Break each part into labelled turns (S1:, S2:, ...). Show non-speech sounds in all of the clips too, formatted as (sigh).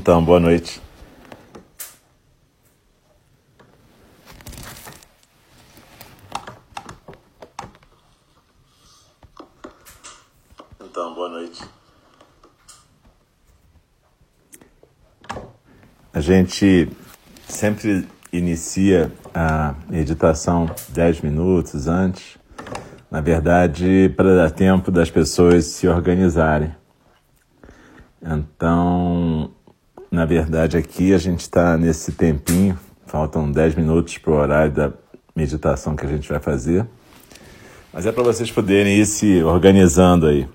S1: Então, boa noite. Então, boa noite. A gente sempre inicia a meditação 10 minutos antes, na verdade, para dar tempo das pessoas se organizarem. Então, na verdade, aqui a gente está nesse tempinho, faltam 10 minutos para o horário da meditação que a gente vai fazer. Mas é para vocês poderem ir se organizando aí,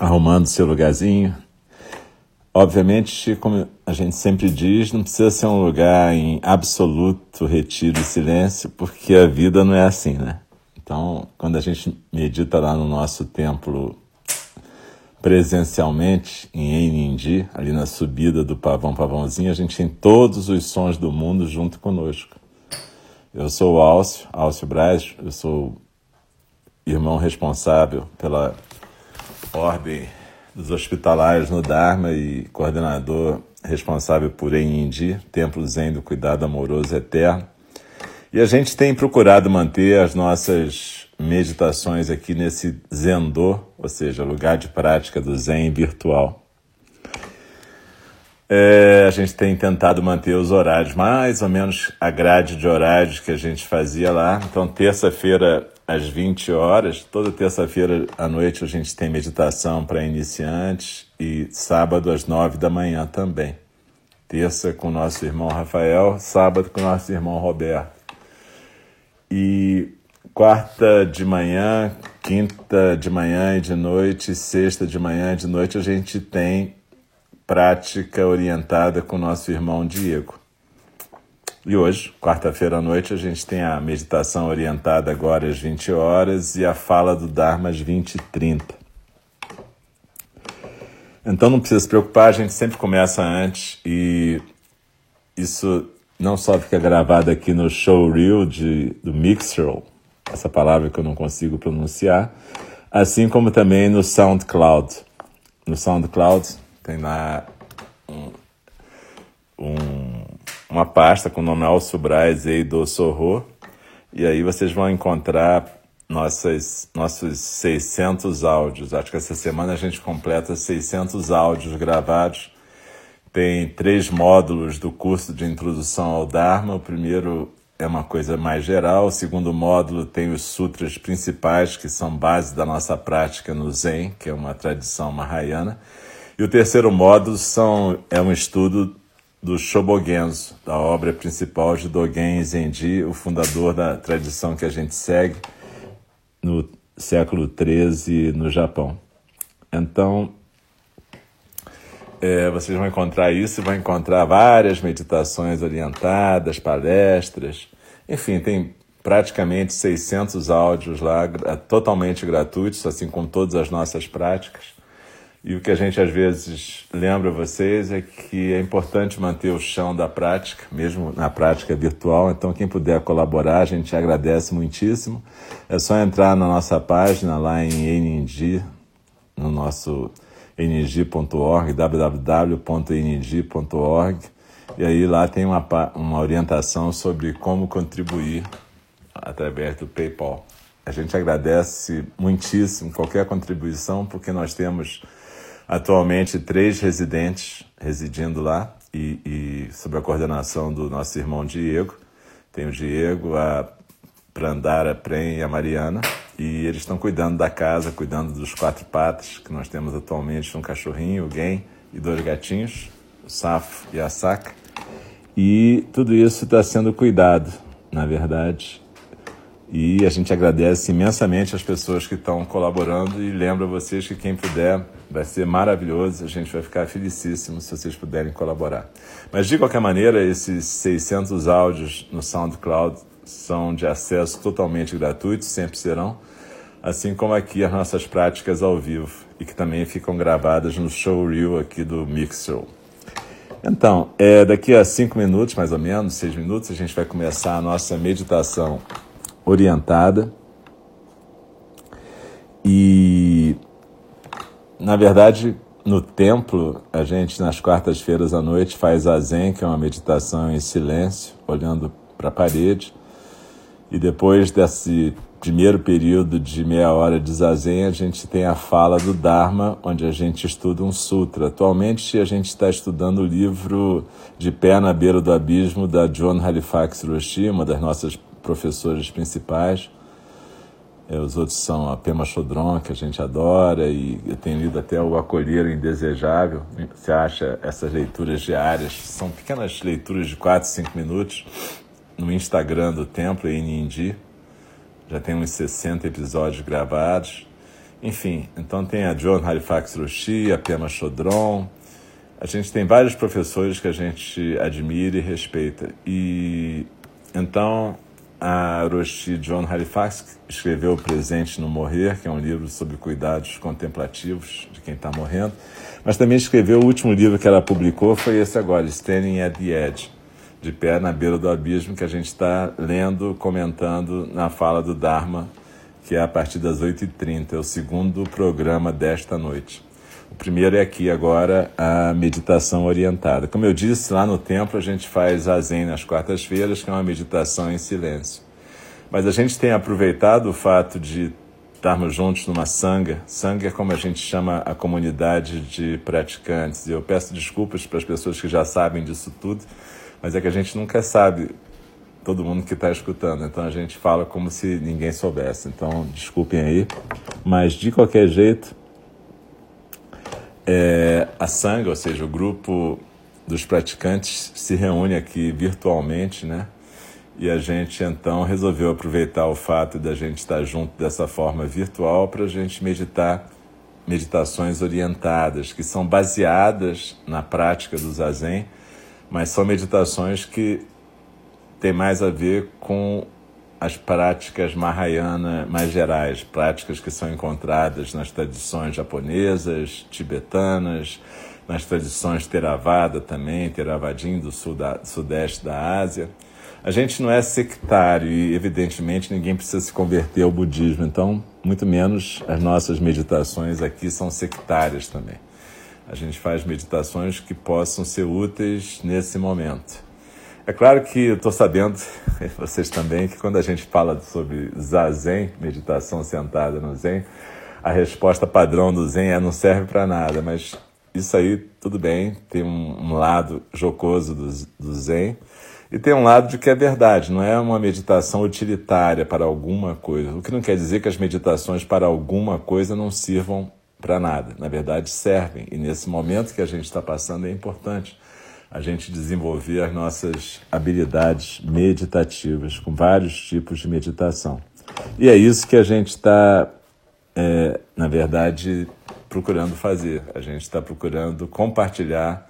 S1: arrumando seu lugarzinho. Obviamente, como a gente sempre diz, não precisa ser um lugar em absoluto retiro e silêncio, porque a vida não é assim, né? Então, quando a gente medita lá no nosso templo presencialmente em Enindi, ali na subida do Pavão Pavãozinho, a gente tem todos os sons do mundo junto conosco. Eu sou o Alcio, Alcio Braz, eu sou irmão responsável pela ordem dos hospitalários no Dharma e coordenador responsável por Enindi, Templo Zen do Cuidado Amoroso Eterno. E a gente tem procurado manter as nossas meditações aqui nesse Zendô, ou seja, lugar de prática do Zen virtual. É, a gente tem tentado manter os horários, mais ou menos a grade de horários que a gente fazia lá. Então, terça-feira às 20 horas, toda terça-feira à noite a gente tem meditação para iniciantes e sábado às 9 da manhã também. Terça com nosso irmão Rafael, sábado com nosso irmão Roberto. E quarta de manhã, quinta de manhã e de noite, sexta de manhã e de noite a gente tem prática orientada com nosso irmão Diego. E hoje, quarta-feira à noite, a gente tem a meditação orientada agora às 20 horas e a fala do Dharma às 20 e 30. Então não precisa se preocupar, a gente sempre começa antes e isso não só fica gravado aqui no showreel de, do Mixer, essa palavra que eu não consigo pronunciar, assim como também no SoundCloud. No SoundCloud tem lá um, um, uma pasta com o nome Alcio Braz e do Sorro, e aí vocês vão encontrar nossas, nossos 600 áudios. Acho que essa semana a gente completa 600 áudios gravados tem três módulos do curso de introdução ao Dharma. O primeiro é uma coisa mais geral, o segundo módulo tem os sutras principais, que são base da nossa prática no Zen, que é uma tradição mahayana. E o terceiro módulo são, é um estudo do Shobogenzo, da obra principal de Dogen Zenji, o fundador da tradição que a gente segue no século XIII no Japão. Então, é, vocês vão encontrar isso, vão encontrar várias meditações orientadas, palestras, enfim, tem praticamente 600 áudios lá, totalmente gratuitos, assim como todas as nossas práticas. E o que a gente às vezes lembra vocês é que é importante manter o chão da prática, mesmo na prática virtual. Então, quem puder colaborar, a gente agradece muitíssimo. É só entrar na nossa página lá em NNG, no nosso ng.org, www.ng.org, e aí lá tem uma, uma orientação sobre como contribuir através do PayPal. A gente agradece muitíssimo qualquer contribuição, porque nós temos atualmente três residentes residindo lá e, e sob a coordenação do nosso irmão Diego. Tem o Diego, a Prandara Prem e a Mariana. E eles estão cuidando da casa, cuidando dos quatro patas que nós temos atualmente, um cachorrinho, o Gen e dois gatinhos, o Safo e a Saca. E tudo isso está sendo cuidado, na verdade. E a gente agradece imensamente as pessoas que estão colaborando e lembra vocês que quem puder vai ser maravilhoso, a gente vai ficar felicíssimo se vocês puderem colaborar. Mas de qualquer maneira, esses 600 áudios no SoundCloud são de acesso totalmente gratuito, sempre serão assim como aqui as nossas práticas ao vivo e que também ficam gravadas no showreel aqui do Mixer. Então, é, daqui a cinco minutos, mais ou menos, seis minutos, a gente vai começar a nossa meditação orientada. E, na verdade, no templo, a gente nas quartas-feiras à noite faz a Zen, que é uma meditação em silêncio, olhando para a parede. E depois desse primeiro período de meia hora de zazen, a gente tem a fala do Dharma, onde a gente estuda um sutra. Atualmente a gente está estudando o livro De Pé na Beira do Abismo, da John Halifax Roshi, uma das nossas professoras principais. É, os outros são a Pema Chodron, que a gente adora, e eu tenho lido até o Acolher o Indesejável. Você acha essas leituras diárias, são pequenas leituras de 4, 5 minutos, no Instagram do Templo, em Nindi já tem uns 60 episódios gravados. Enfim, então tem a John Halifax Roshi, a Pema Chodron. A gente tem vários professores que a gente admira e respeita. E então a Roshi John Halifax escreveu O Presente no Morrer, que é um livro sobre cuidados contemplativos de quem está morrendo. Mas também escreveu o último livro que ela publicou, foi esse agora, Standing at the Edge de pé na beira do abismo que a gente está lendo, comentando na fala do Dharma, que é a partir das 8h30, é o segundo programa desta noite. O primeiro é aqui agora a meditação orientada. Como eu disse, lá no templo a gente faz a Zen nas quartas-feiras, que é uma meditação em silêncio. Mas a gente tem aproveitado o fato de estarmos juntos numa sanga. Sanga é como a gente chama a comunidade de praticantes. E eu peço desculpas para as pessoas que já sabem disso tudo, mas é que a gente nunca sabe todo mundo que está escutando, então a gente fala como se ninguém soubesse. Então, desculpem aí, mas de qualquer jeito, é, a Sangha, ou seja, o grupo dos praticantes, se reúne aqui virtualmente, né? E a gente então resolveu aproveitar o fato de a gente estar junto dessa forma virtual para a gente meditar meditações orientadas, que são baseadas na prática do Zazen mas são meditações que têm mais a ver com as práticas Mahayana mais gerais, práticas que são encontradas nas tradições japonesas, tibetanas, nas tradições Theravada também, Theravadin do sul da, sudeste da Ásia. A gente não é sectário e, evidentemente, ninguém precisa se converter ao budismo, então, muito menos as nossas meditações aqui são sectárias também a gente faz meditações que possam ser úteis nesse momento. É claro que eu estou sabendo, (laughs) vocês também, que quando a gente fala sobre zazen, meditação sentada no zen, a resposta padrão do zen é não serve para nada, mas isso aí tudo bem, tem um, um lado jocoso do, do zen e tem um lado de que é verdade, não é uma meditação utilitária para alguma coisa, o que não quer dizer que as meditações para alguma coisa não sirvam para nada. Na verdade, servem. E nesse momento que a gente está passando é importante a gente desenvolver as nossas habilidades meditativas com vários tipos de meditação. E é isso que a gente está, é, na verdade, procurando fazer. A gente está procurando compartilhar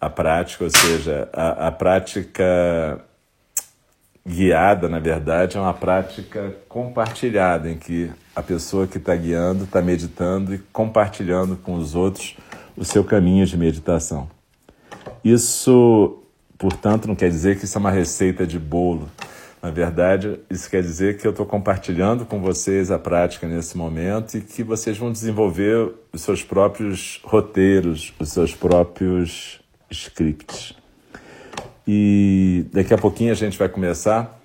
S1: a prática, ou seja, a, a prática guiada, na verdade, é uma prática compartilhada, em que a pessoa que está guiando está meditando e compartilhando com os outros o seu caminho de meditação. Isso, portanto, não quer dizer que isso é uma receita de bolo. Na verdade, isso quer dizer que eu estou compartilhando com vocês a prática nesse momento e que vocês vão desenvolver os seus próprios roteiros, os seus próprios scripts. E daqui a pouquinho a gente vai começar.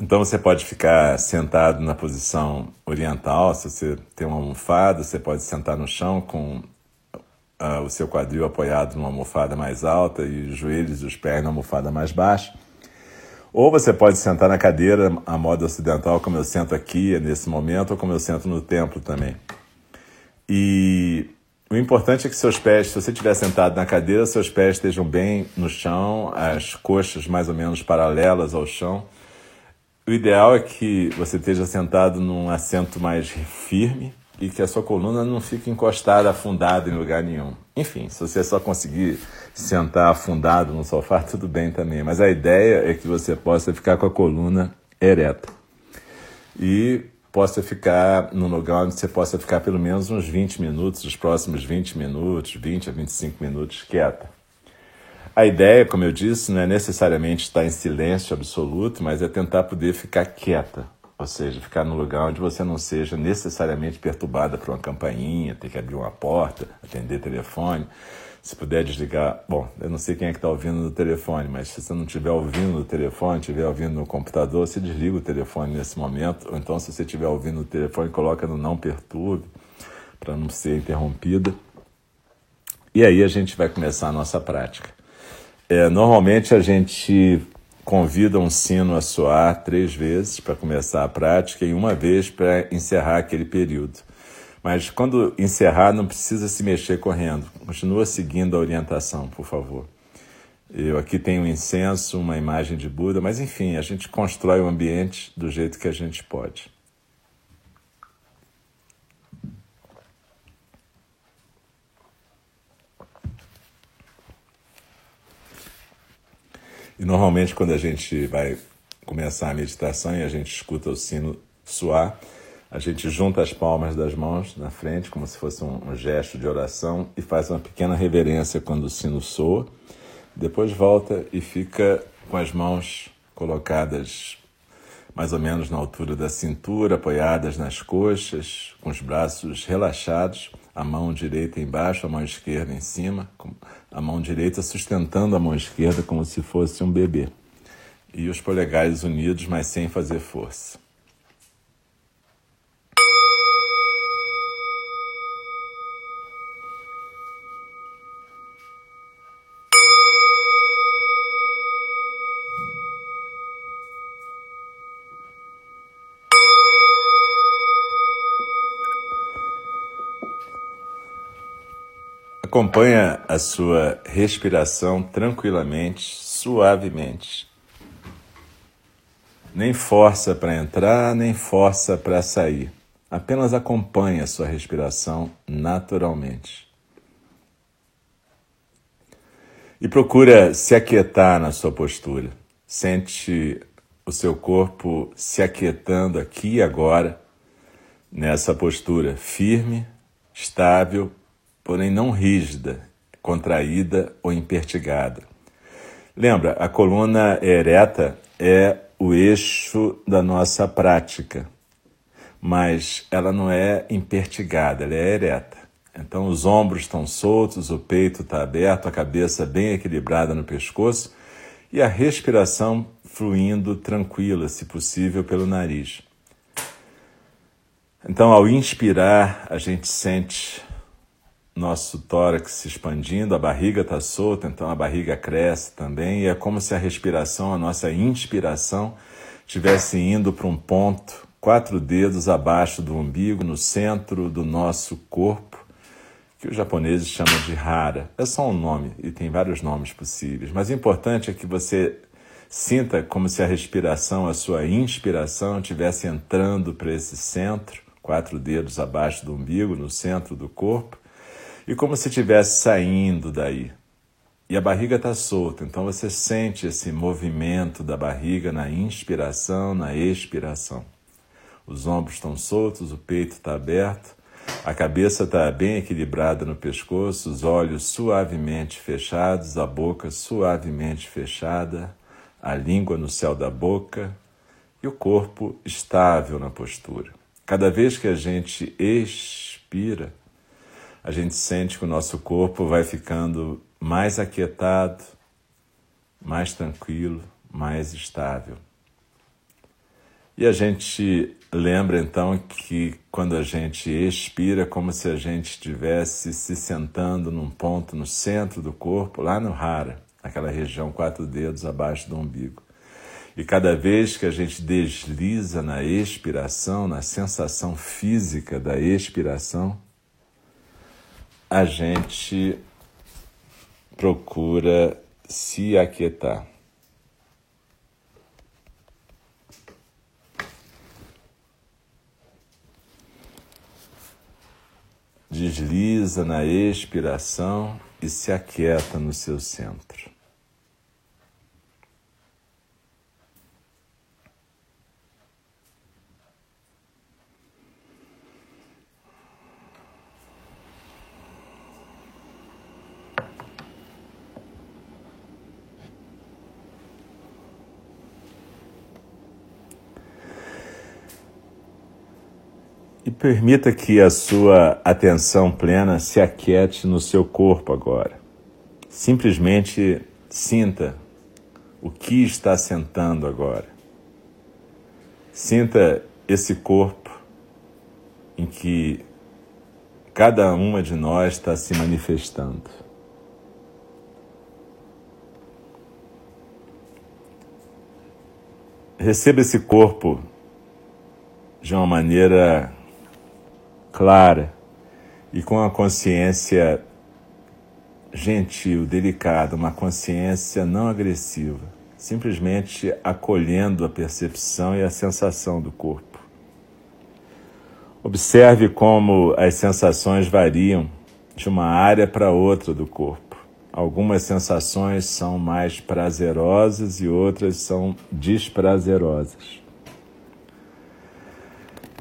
S1: Então você pode ficar sentado na posição oriental, se você tem uma almofada, você pode sentar no chão com uh, o seu quadril apoiado numa almofada mais alta e os joelhos e os pés na almofada mais baixa. Ou você pode sentar na cadeira a moda ocidental, como eu sento aqui nesse momento, ou como eu sento no templo também. E o importante é que seus pés, se você estiver sentado na cadeira, seus pés estejam bem no chão, as coxas mais ou menos paralelas ao chão. O ideal é que você esteja sentado num assento mais firme e que a sua coluna não fique encostada, afundada em lugar nenhum. Enfim, se você só conseguir sentar afundado no sofá, (laughs) tudo bem também. Mas a ideia é que você possa ficar com a coluna ereta. E possa ficar num lugar onde você possa ficar pelo menos uns 20 minutos, os próximos 20 minutos, 20 a 25 minutos quieta. A ideia, como eu disse, não é necessariamente estar em silêncio absoluto, mas é tentar poder ficar quieta. Ou seja, ficar num lugar onde você não seja necessariamente perturbada por uma campainha, ter que abrir uma porta, atender telefone. Se puder desligar, bom, eu não sei quem é que está ouvindo no telefone, mas se você não estiver ouvindo no telefone, estiver ouvindo no computador, você desliga o telefone nesse momento. Ou então, se você estiver ouvindo no telefone, coloca no não perturbe, para não ser interrompida. E aí a gente vai começar a nossa prática. É, normalmente a gente convida um sino a soar três vezes para começar a prática e uma vez para encerrar aquele período. Mas quando encerrar, não precisa se mexer correndo. Continua seguindo a orientação, por favor. Eu aqui tenho um incenso, uma imagem de Buda, mas enfim, a gente constrói o ambiente do jeito que a gente pode. E normalmente quando a gente vai começar a meditação e a gente escuta o sino soar, a gente junta as palmas das mãos na frente, como se fosse um, um gesto de oração, e faz uma pequena reverência quando o sino soa. Depois volta e fica com as mãos colocadas mais ou menos na altura da cintura, apoiadas nas coxas, com os braços relaxados, a mão direita embaixo, a mão esquerda em cima, a mão direita sustentando a mão esquerda como se fosse um bebê. E os polegares unidos, mas sem fazer força. Acompanha a sua respiração tranquilamente, suavemente. Nem força para entrar, nem força para sair. Apenas acompanha a sua respiração naturalmente. E procura se aquietar na sua postura. Sente o seu corpo se aquietando aqui e agora, nessa postura firme, estável porém não rígida, contraída ou impertigada. Lembra, a coluna ereta é o eixo da nossa prática, mas ela não é impertigada, ela é ereta. Então os ombros estão soltos, o peito está aberto, a cabeça bem equilibrada no pescoço e a respiração fluindo tranquila, se possível, pelo nariz. Então, ao inspirar, a gente sente nosso tórax se expandindo, a barriga está solta, então a barriga cresce também, e é como se a respiração, a nossa inspiração, estivesse indo para um ponto, quatro dedos abaixo do umbigo, no centro do nosso corpo, que os japoneses chamam de hara. É só um nome, e tem vários nomes possíveis, mas o importante é que você sinta como se a respiração, a sua inspiração, estivesse entrando para esse centro, quatro dedos abaixo do umbigo, no centro do corpo, e como se estivesse saindo daí. E a barriga está solta, então você sente esse movimento da barriga na inspiração, na expiração. Os ombros estão soltos, o peito está aberto, a cabeça está bem equilibrada no pescoço, os olhos suavemente fechados, a boca suavemente fechada, a língua no céu da boca e o corpo estável na postura. Cada vez que a gente expira, a gente sente que o nosso corpo vai ficando mais aquietado, mais tranquilo, mais estável. E a gente lembra então que quando a gente expira, como se a gente estivesse se sentando num ponto no centro do corpo, lá no Hara, aquela região quatro dedos abaixo do umbigo. E cada vez que a gente desliza na expiração, na sensação física da expiração, a gente procura se aquietar. Desliza na expiração e se aquieta no seu centro. Permita que a sua atenção plena se aquiete no seu corpo agora. Simplesmente sinta o que está sentando agora. Sinta esse corpo em que cada uma de nós está se manifestando. Receba esse corpo de uma maneira clara e com a consciência gentil, delicada, uma consciência não agressiva, simplesmente acolhendo a percepção e a sensação do corpo. Observe como as sensações variam de uma área para outra do corpo. Algumas sensações são mais prazerosas e outras são desprazerosas.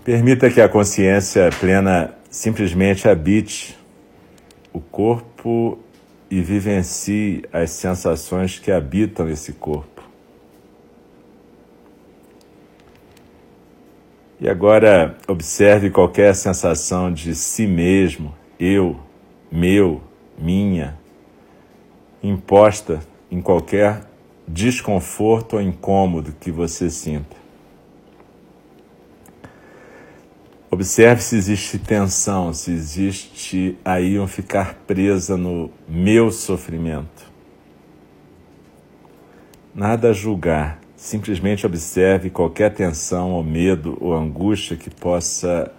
S1: Permita que a consciência plena simplesmente habite o corpo e vivencie as sensações que habitam esse corpo. E agora observe qualquer sensação de si mesmo, eu, meu, minha, imposta em qualquer desconforto ou incômodo que você sinta. Observe se existe tensão, se existe aí um ficar presa no meu sofrimento. Nada a julgar, simplesmente observe qualquer tensão ou medo ou angústia que possa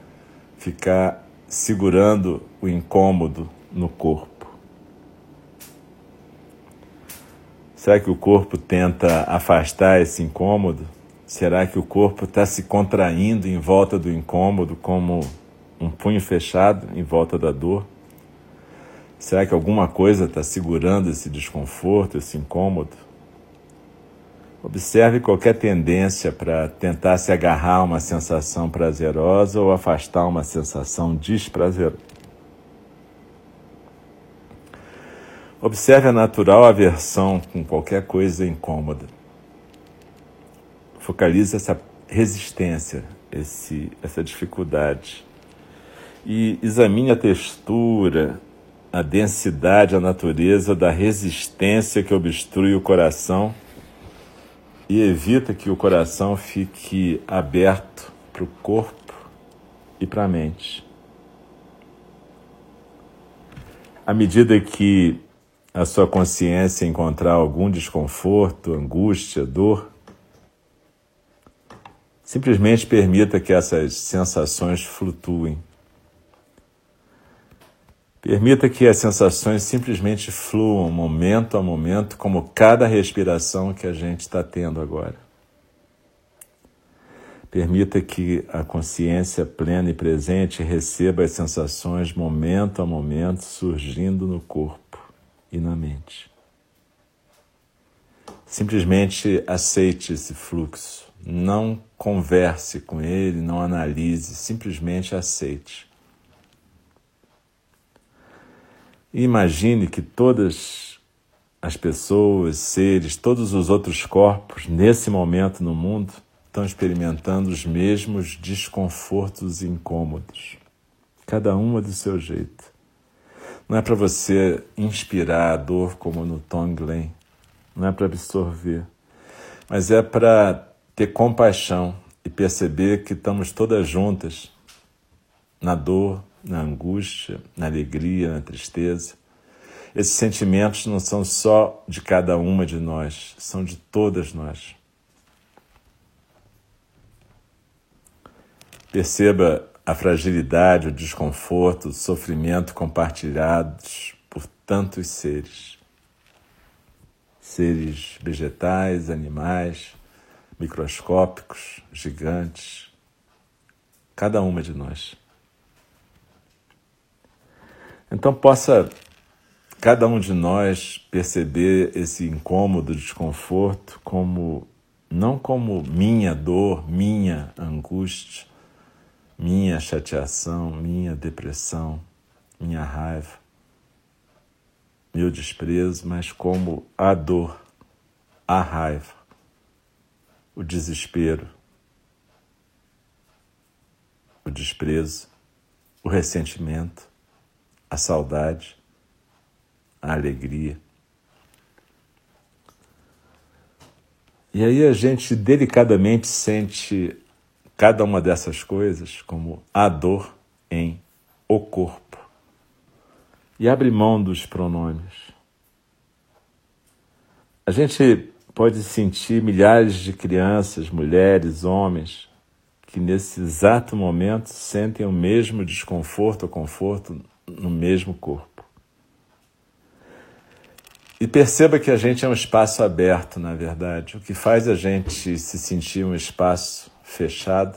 S1: ficar segurando o incômodo no corpo. Será que o corpo tenta afastar esse incômodo? Será que o corpo está se contraindo em volta do incômodo, como um punho fechado em volta da dor? Será que alguma coisa está segurando esse desconforto, esse incômodo? Observe qualquer tendência para tentar se agarrar a uma sensação prazerosa ou afastar uma sensação desprazerosa. Observe a natural aversão com qualquer coisa incômoda. Focalize essa resistência, esse, essa dificuldade. E examine a textura, a densidade, a natureza da resistência que obstrui o coração e evita que o coração fique aberto para o corpo e para a mente. À medida que a sua consciência encontrar algum desconforto, angústia, dor, Simplesmente permita que essas sensações flutuem. Permita que as sensações simplesmente fluam momento a momento, como cada respiração que a gente está tendo agora. Permita que a consciência plena e presente receba as sensações momento a momento surgindo no corpo e na mente. Simplesmente aceite esse fluxo. Não converse com ele, não analise, simplesmente aceite. Imagine que todas as pessoas, seres, todos os outros corpos, nesse momento no mundo, estão experimentando os mesmos desconfortos e incômodos, cada uma do seu jeito. Não é para você inspirar a dor como no Tonglen, não é para absorver, mas é para ter compaixão e perceber que estamos todas juntas na dor, na angústia, na alegria, na tristeza. Esses sentimentos não são só de cada uma de nós, são de todas nós. Perceba a fragilidade, o desconforto, o sofrimento compartilhados por tantos seres. Seres vegetais, animais, microscópicos, gigantes, cada uma de nós. Então possa cada um de nós perceber esse incômodo, desconforto como não como minha dor, minha angústia, minha chateação, minha depressão, minha raiva, meu desprezo, mas como a dor, a raiva, o desespero, o desprezo, o ressentimento, a saudade, a alegria. E aí a gente delicadamente sente cada uma dessas coisas como a dor em o corpo e abre mão dos pronomes. A gente pode sentir milhares de crianças, mulheres, homens que nesse exato momento sentem o mesmo desconforto ou conforto no mesmo corpo. E perceba que a gente é um espaço aberto, na verdade. O que faz a gente se sentir um espaço fechado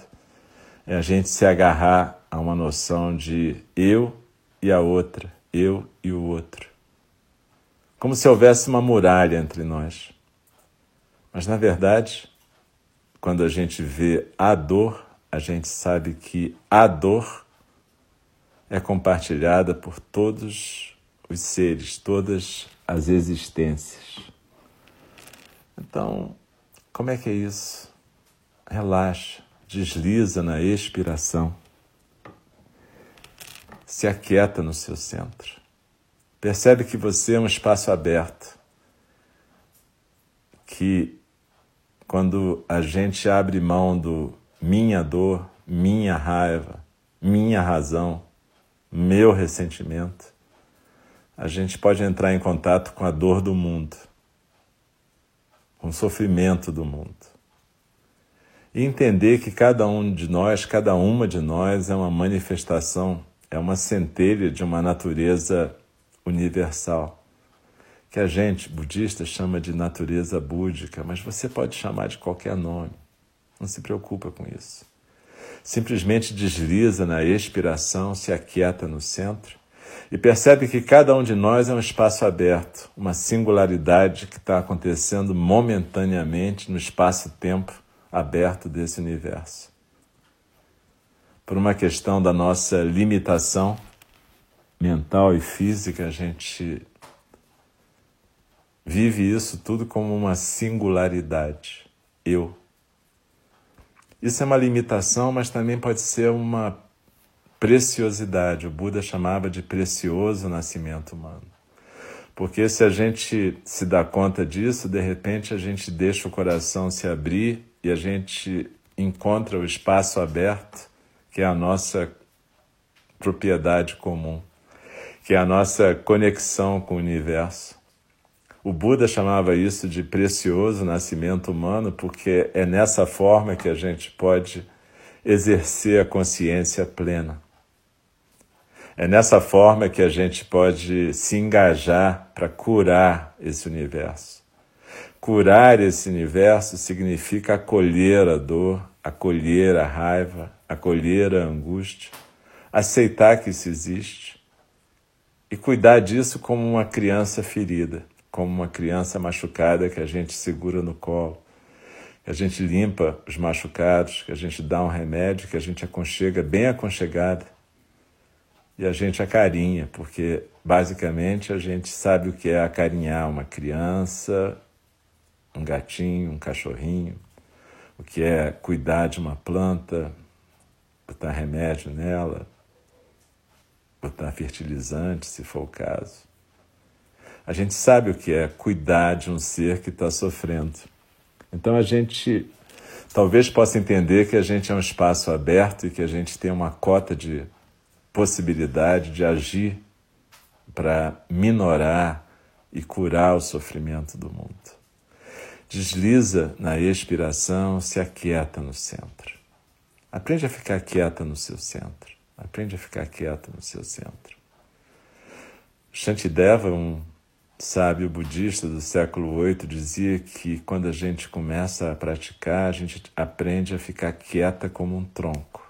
S1: é a gente se agarrar a uma noção de eu e a outra, eu e o outro. Como se houvesse uma muralha entre nós. Mas, na verdade, quando a gente vê a dor, a gente sabe que a dor é compartilhada por todos os seres, todas as existências. Então, como é que é isso? Relaxa, desliza na expiração, se aquieta no seu centro. Percebe que você é um espaço aberto, que quando a gente abre mão do minha dor, minha raiva, minha razão, meu ressentimento, a gente pode entrar em contato com a dor do mundo, com o sofrimento do mundo. E entender que cada um de nós, cada uma de nós é uma manifestação, é uma centelha de uma natureza universal, que a gente, budista, chama de natureza búdica, mas você pode chamar de qualquer nome. Não se preocupa com isso. Simplesmente desliza na expiração, se aquieta no centro e percebe que cada um de nós é um espaço aberto, uma singularidade que está acontecendo momentaneamente no espaço-tempo aberto desse universo. Por uma questão da nossa limitação mental e física, a gente vive isso tudo como uma singularidade. Eu. Isso é uma limitação, mas também pode ser uma preciosidade. O Buda chamava de precioso nascimento humano. Porque se a gente se dá conta disso, de repente a gente deixa o coração se abrir e a gente encontra o espaço aberto, que é a nossa propriedade comum, que é a nossa conexão com o universo. O Buda chamava isso de precioso nascimento humano, porque é nessa forma que a gente pode exercer a consciência plena. É nessa forma que a gente pode se engajar para curar esse universo. Curar esse universo significa acolher a dor, acolher a raiva, acolher a angústia, aceitar que isso existe e cuidar disso como uma criança ferida como uma criança machucada que a gente segura no colo, que a gente limpa os machucados, que a gente dá um remédio, que a gente aconchega bem aconchegada e a gente acarinha, porque basicamente a gente sabe o que é acarinhar uma criança, um gatinho, um cachorrinho, o que é cuidar de uma planta, botar remédio nela, botar fertilizante, se for o caso. A gente sabe o que é cuidar de um ser que está sofrendo. Então a gente talvez possa entender que a gente é um espaço aberto e que a gente tem uma cota de possibilidade de agir para minorar e curar o sofrimento do mundo. Desliza na expiração, se aquieta no centro. Aprende a ficar quieta no seu centro. Aprende a ficar quieta no seu centro. Shantideva, um sábio budista do século VIII dizia que quando a gente começa a praticar, a gente aprende a ficar quieta como um tronco.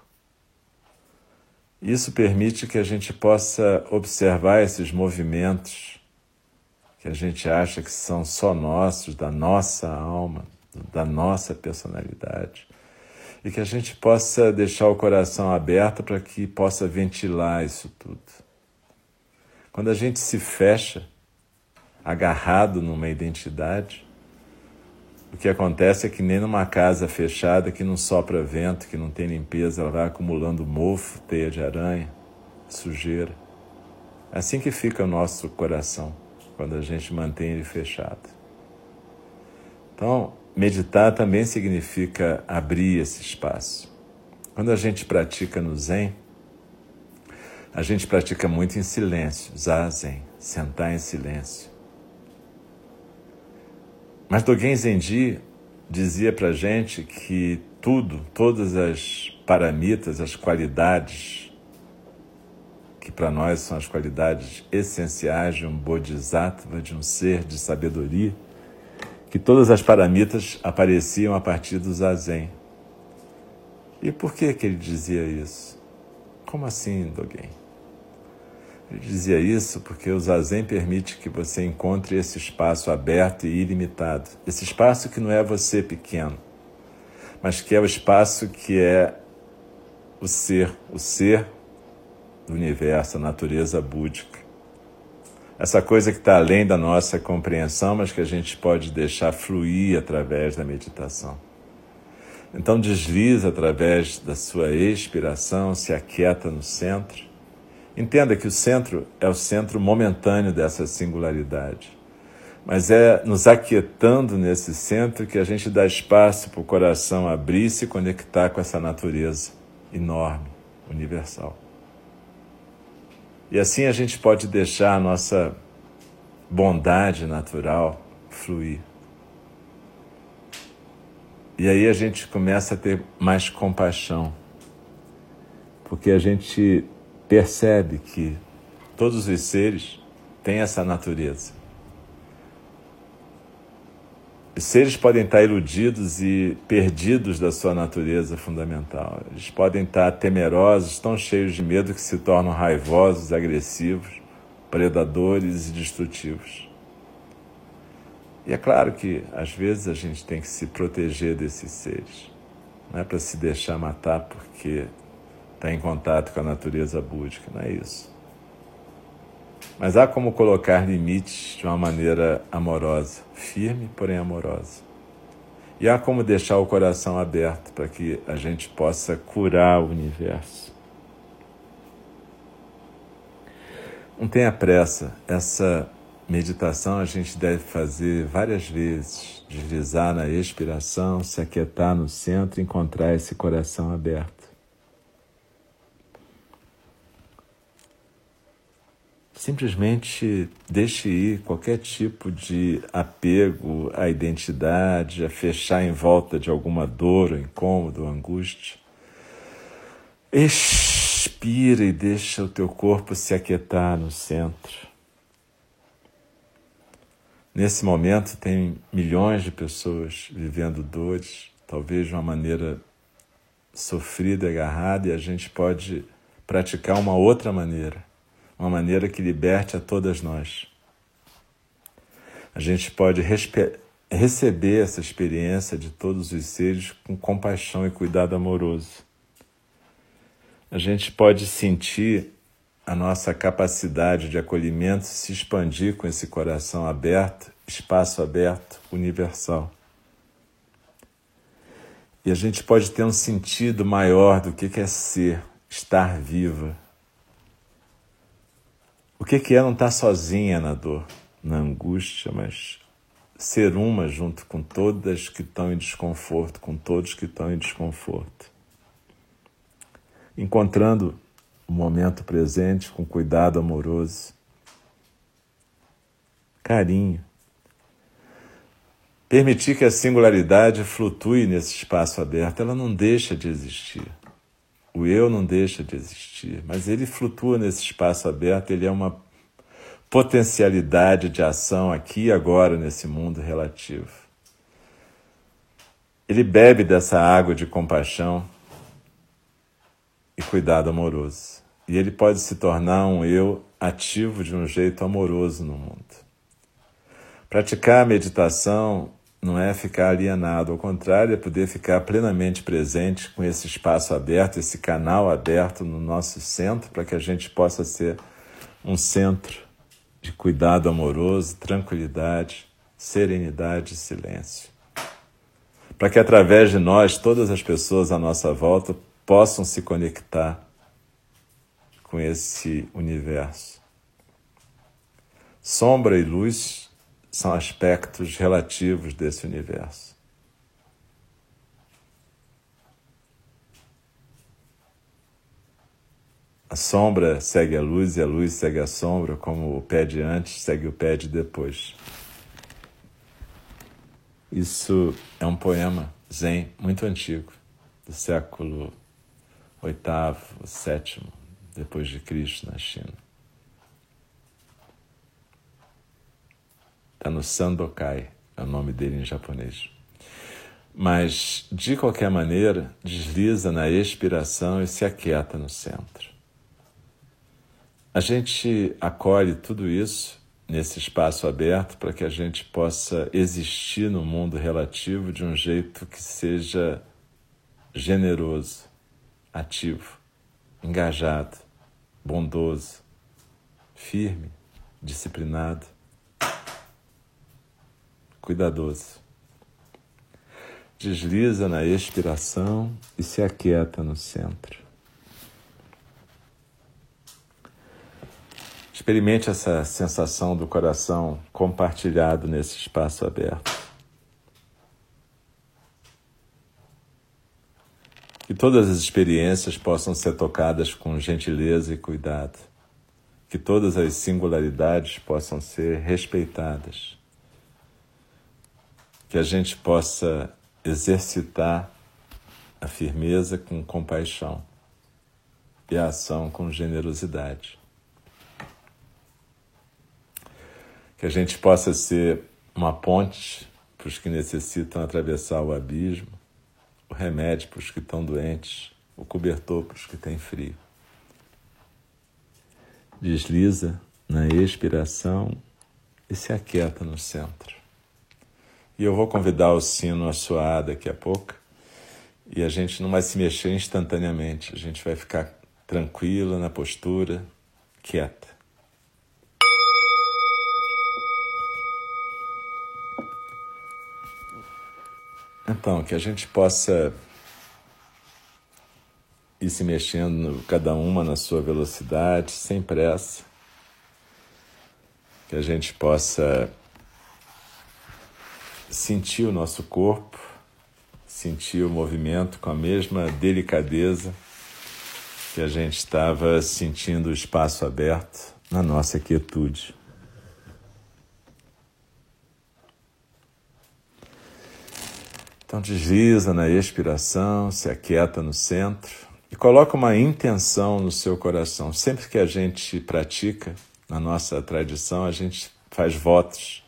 S1: Isso permite que a gente possa observar esses movimentos que a gente acha que são só nossos, da nossa alma, da nossa personalidade, e que a gente possa deixar o coração aberto para que possa ventilar isso tudo. Quando a gente se fecha, agarrado numa identidade, o que acontece é que nem numa casa fechada que não sopra vento, que não tem limpeza, ela vai acumulando mofo, teia de aranha, sujeira. É assim que fica o nosso coração quando a gente mantém ele fechado. Então, meditar também significa abrir esse espaço. Quando a gente pratica no Zen, a gente pratica muito em silêncio, zazen, sentar em silêncio. Mas Dogen Zenji dizia para gente que tudo, todas as paramitas, as qualidades, que para nós são as qualidades essenciais de um bodhisattva, de um ser de sabedoria, que todas as paramitas apareciam a partir do zazen. E por que que ele dizia isso? Como assim, Dogen? Ele dizia isso porque o zazen permite que você encontre esse espaço aberto e ilimitado. Esse espaço que não é você pequeno, mas que é o espaço que é o ser, o ser do universo, a natureza búdica. Essa coisa que está além da nossa compreensão, mas que a gente pode deixar fluir através da meditação. Então desliza através da sua expiração, se aquieta no centro Entenda que o centro é o centro momentâneo dessa singularidade. Mas é nos aquietando nesse centro que a gente dá espaço para o coração abrir e se conectar com essa natureza enorme, universal. E assim a gente pode deixar a nossa bondade natural fluir. E aí a gente começa a ter mais compaixão, porque a gente percebe que todos os seres têm essa natureza. Os seres podem estar iludidos e perdidos da sua natureza fundamental. Eles podem estar temerosos, tão cheios de medo que se tornam raivosos, agressivos, predadores e destrutivos. E é claro que às vezes a gente tem que se proteger desses seres. Não é para se deixar matar porque está em contato com a natureza búdica, não é isso. Mas há como colocar limites de uma maneira amorosa, firme, porém amorosa. E há como deixar o coração aberto para que a gente possa curar o universo. Não tenha pressa, essa meditação a gente deve fazer várias vezes, deslizar na expiração, se aquietar no centro, encontrar esse coração aberto. Simplesmente deixe ir qualquer tipo de apego à identidade, a fechar em volta de alguma dor, ou incômodo, ou angústia. Expira e deixa o teu corpo se aquietar no centro. Nesse momento tem milhões de pessoas vivendo dores, talvez de uma maneira sofrida, agarrada, e a gente pode praticar uma outra maneira uma maneira que liberte a todas nós. A gente pode receber essa experiência de todos os seres com compaixão e cuidado amoroso. A gente pode sentir a nossa capacidade de acolhimento se expandir com esse coração aberto, espaço aberto, universal. E a gente pode ter um sentido maior do que é ser, estar viva, o que, é não estar sozinha na dor, na angústia, mas ser uma junto com todas que estão em desconforto, com todos que estão em desconforto. Encontrando o momento presente com cuidado amoroso, carinho. Permitir que a singularidade flutue nesse espaço aberto, ela não deixa de existir. O eu não deixa de existir, mas ele flutua nesse espaço aberto, ele é uma potencialidade de ação aqui e agora nesse mundo relativo. Ele bebe dessa água de compaixão e cuidado amoroso. E ele pode se tornar um eu ativo de um jeito amoroso no mundo. Praticar a meditação não é ficar alienado, ao contrário, é poder ficar plenamente presente com esse espaço aberto, esse canal aberto no nosso centro, para que a gente possa ser um centro de cuidado amoroso, tranquilidade, serenidade e silêncio. para que através de nós todas as pessoas à nossa volta possam se conectar com esse universo. Sombra e luz são aspectos relativos desse universo. A sombra segue a luz e a luz segue a sombra, como o pé de antes segue o pé de depois. Isso é um poema zen muito antigo, do século oitavo, sétimo, depois de Cristo na China. Está no Sandokai, é o nome dele em japonês. Mas, de qualquer maneira, desliza na expiração e se aquieta no centro. A gente acolhe tudo isso nesse espaço aberto para que a gente possa existir no mundo relativo de um jeito que seja generoso, ativo, engajado, bondoso, firme, disciplinado, cuidadoso. Desliza na expiração e se aquieta no centro. Experimente essa sensação do coração compartilhado nesse espaço aberto. Que todas as experiências possam ser tocadas com gentileza e cuidado. Que todas as singularidades possam ser respeitadas. Que a gente possa exercitar a firmeza com compaixão e a ação com generosidade. que a gente possa ser uma ponte para os que necessitam atravessar o abismo, o remédio para os que estão doentes, o cobertor para os que têm frio. Desliza na expiração e se aquieta no centro. E eu vou convidar o sino a soar daqui a pouco e a gente não vai se mexer instantaneamente, a gente vai ficar tranquila na postura, quieta. Então, que a gente possa ir se mexendo, cada uma na sua velocidade, sem pressa. Que a gente possa sentir o nosso corpo, sentir o movimento com a mesma delicadeza que a gente estava sentindo o espaço aberto na nossa quietude. Então desliza na expiração, se aquieta no centro e coloca uma intenção no seu coração. Sempre que a gente pratica, na nossa tradição, a gente faz votos.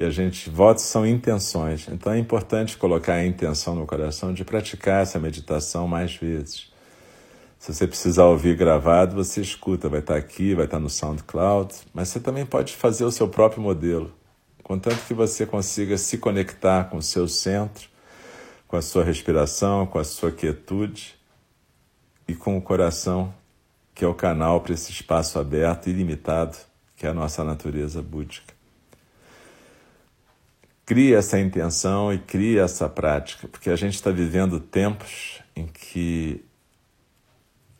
S1: E a gente, votos são intenções. Então é importante colocar a intenção no coração de praticar essa meditação mais vezes. Se você precisar ouvir gravado, você escuta, vai estar aqui, vai estar no SoundCloud, mas você também pode fazer o seu próprio modelo, contanto que você consiga se conectar com o seu centro com a sua respiração, com a sua quietude e com o coração, que é o canal para esse espaço aberto e ilimitado, que é a nossa natureza búdica. Cria essa intenção e cria essa prática, porque a gente está vivendo tempos em que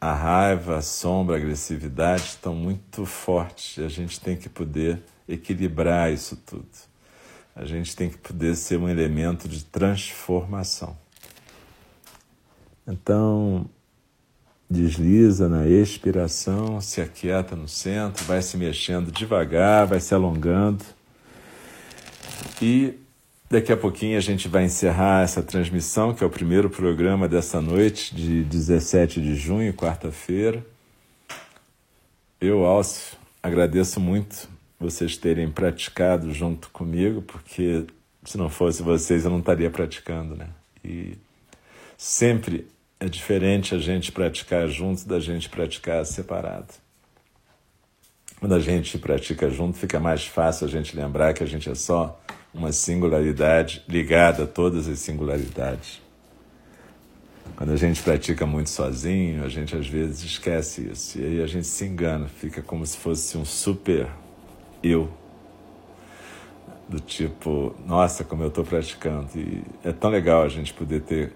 S1: a raiva, a sombra, a agressividade estão muito fortes e a gente tem que poder equilibrar isso tudo a gente tem que poder ser um elemento de transformação. Então, desliza na expiração, se aquieta no centro, vai se mexendo devagar, vai se alongando. E daqui a pouquinho a gente vai encerrar essa transmissão, que é o primeiro programa dessa noite, de 17 de junho, quarta-feira. Eu, Alcio, agradeço muito vocês terem praticado junto comigo, porque se não fosse vocês eu não estaria praticando, né? E sempre é diferente a gente praticar junto da gente praticar separado. Quando a gente pratica junto, fica mais fácil a gente lembrar que a gente é só uma singularidade ligada a todas as singularidades. Quando a gente pratica muito sozinho, a gente às vezes esquece isso. E aí a gente se engana, fica como se fosse um super eu. do tipo, nossa, como eu estou praticando. E é tão legal a gente poder ter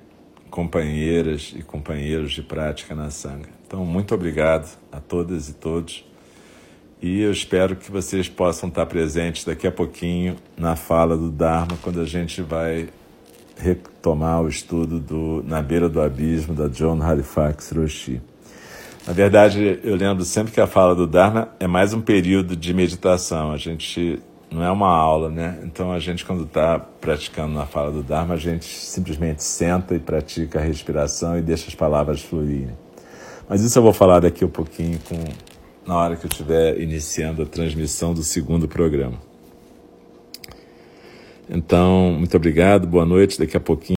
S1: companheiras e companheiros de prática na Sangha. Então, muito obrigado a todas e todos. E eu espero que vocês possam estar presentes daqui a pouquinho na fala do Dharma, quando a gente vai retomar o estudo do Na Beira do Abismo, da John Halifax Roshi. Na verdade, eu lembro sempre que a fala do Dharma é mais um período de meditação. A gente não é uma aula, né? Então a gente, quando está praticando na fala do Dharma, a gente simplesmente senta e pratica a respiração e deixa as palavras fluírem. Mas isso eu vou falar daqui a um pouquinho com na hora que eu estiver iniciando a transmissão do segundo programa. Então, muito obrigado, boa noite. Daqui a pouquinho.